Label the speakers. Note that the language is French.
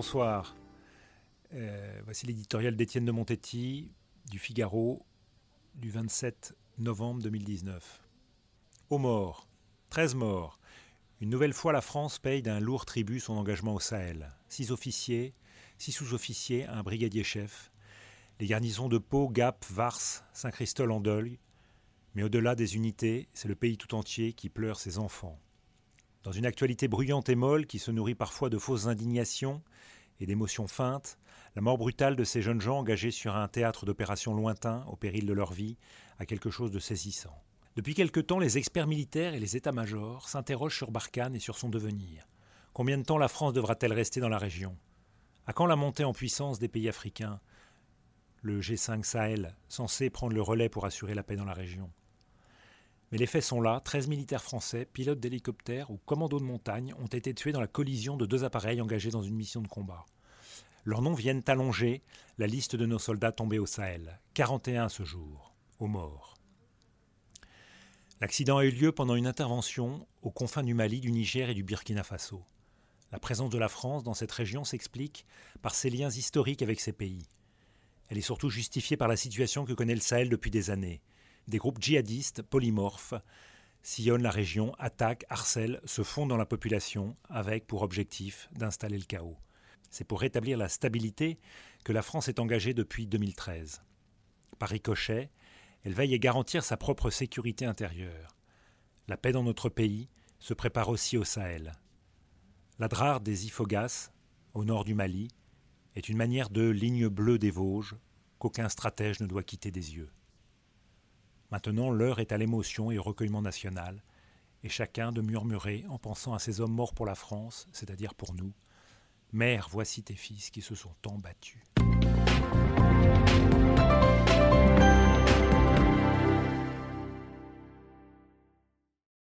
Speaker 1: bonsoir. Euh, voici l'éditorial d'Étienne de Montetti du Figaro du 27 novembre 2019. Aux morts, 13 morts. Une nouvelle fois, la France paye d'un lourd tribut son engagement au Sahel. Six officiers, six sous-officiers, un brigadier chef. Les garnisons de Pau, Gap, Vars, Saint-Christol en deuil. Mais au-delà des unités, c'est le pays tout entier qui pleure ses enfants. Dans une actualité bruyante et molle qui se nourrit parfois de fausses indignations et d'émotions feintes, la mort brutale de ces jeunes gens engagés sur un théâtre d'opérations lointain, au péril de leur vie, a quelque chose de saisissant. Depuis quelque temps, les experts militaires et les états-majors s'interrogent sur Barkhane et sur son devenir. Combien de temps la France devra-t-elle rester dans la région? À quand la montée en puissance des pays africains? Le G5 Sahel, censé prendre le relais pour assurer la paix dans la région mais les faits sont là, 13 militaires français, pilotes d'hélicoptères ou commandos de montagne ont été tués dans la collision de deux appareils engagés dans une mission de combat. Leurs noms viennent allonger la liste de nos soldats tombés au Sahel, 41 ce jour, aux morts. L'accident a eu lieu pendant une intervention aux confins du Mali, du Niger et du Burkina Faso. La présence de la France dans cette région s'explique par ses liens historiques avec ces pays. Elle est surtout justifiée par la situation que connaît le Sahel depuis des années, des groupes djihadistes polymorphes sillonnent la région, attaquent, harcèlent, se fondent dans la population avec pour objectif d'installer le chaos. C'est pour rétablir la stabilité que la France est engagée depuis 2013. Par ricochet, elle veille à garantir sa propre sécurité intérieure. La paix dans notre pays se prépare aussi au Sahel. La drare des Ifogas, au nord du Mali, est une manière de ligne bleue des Vosges qu'aucun stratège ne doit quitter des yeux. Maintenant, l'heure est à l'émotion et au recueillement national, et chacun de murmurer en pensant à ces hommes morts pour la France, c'est-à-dire pour nous. Mère, voici tes fils qui se sont tant battus.